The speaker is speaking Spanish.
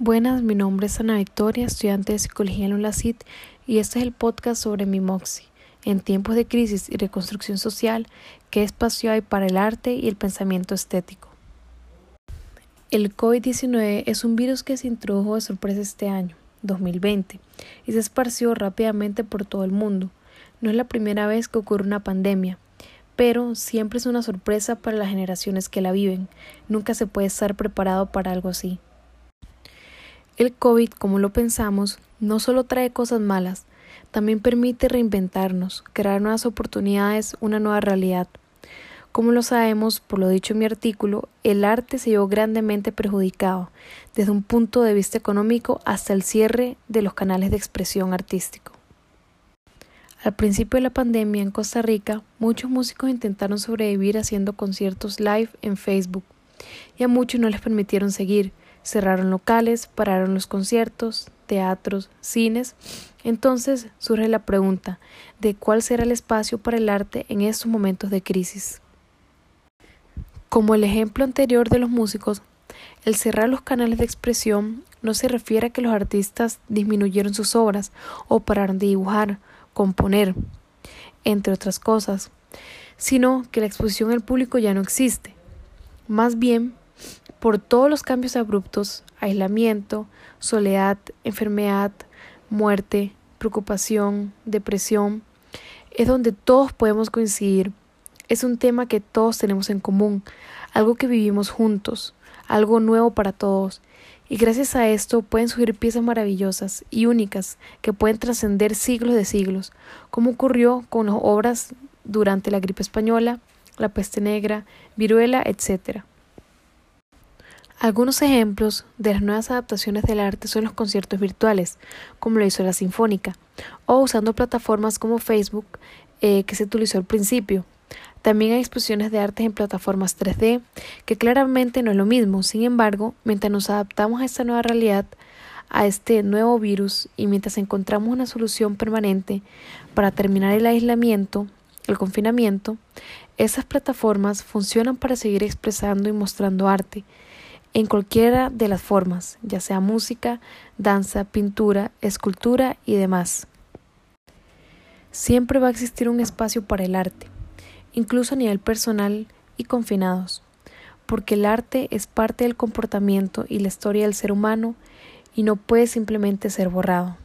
Buenas, mi nombre es Ana Victoria, estudiante de Psicología en ULACIT y este es el podcast sobre mi MOXI. En tiempos de crisis y reconstrucción social, ¿qué espacio hay para el arte y el pensamiento estético? El COVID-19 es un virus que se introdujo de sorpresa este año, 2020, y se esparció rápidamente por todo el mundo. No es la primera vez que ocurre una pandemia, pero siempre es una sorpresa para las generaciones que la viven. Nunca se puede estar preparado para algo así. El COVID, como lo pensamos, no solo trae cosas malas, también permite reinventarnos, crear nuevas oportunidades, una nueva realidad. Como lo sabemos, por lo dicho en mi artículo, el arte se vio grandemente perjudicado, desde un punto de vista económico hasta el cierre de los canales de expresión artístico. Al principio de la pandemia en Costa Rica, muchos músicos intentaron sobrevivir haciendo conciertos live en Facebook, y a muchos no les permitieron seguir, Cerraron locales, pararon los conciertos, teatros, cines. Entonces surge la pregunta de cuál será el espacio para el arte en estos momentos de crisis. Como el ejemplo anterior de los músicos, el cerrar los canales de expresión no se refiere a que los artistas disminuyeron sus obras o pararon de dibujar, componer, entre otras cosas, sino que la exposición al público ya no existe. Más bien, por todos los cambios abruptos, aislamiento, soledad, enfermedad, muerte, preocupación, depresión, es donde todos podemos coincidir. Es un tema que todos tenemos en común, algo que vivimos juntos, algo nuevo para todos. Y gracias a esto pueden surgir piezas maravillosas y únicas que pueden trascender siglos de siglos, como ocurrió con las obras durante la gripe española, la peste negra, viruela, etc. Algunos ejemplos de las nuevas adaptaciones del arte son los conciertos virtuales, como lo hizo la Sinfónica, o usando plataformas como Facebook, eh, que se utilizó al principio. También hay exposiciones de arte en plataformas 3D, que claramente no es lo mismo. Sin embargo, mientras nos adaptamos a esta nueva realidad, a este nuevo virus y mientras encontramos una solución permanente para terminar el aislamiento, el confinamiento, esas plataformas funcionan para seguir expresando y mostrando arte en cualquiera de las formas, ya sea música, danza, pintura, escultura y demás. Siempre va a existir un espacio para el arte, incluso a nivel personal y confinados, porque el arte es parte del comportamiento y la historia del ser humano y no puede simplemente ser borrado.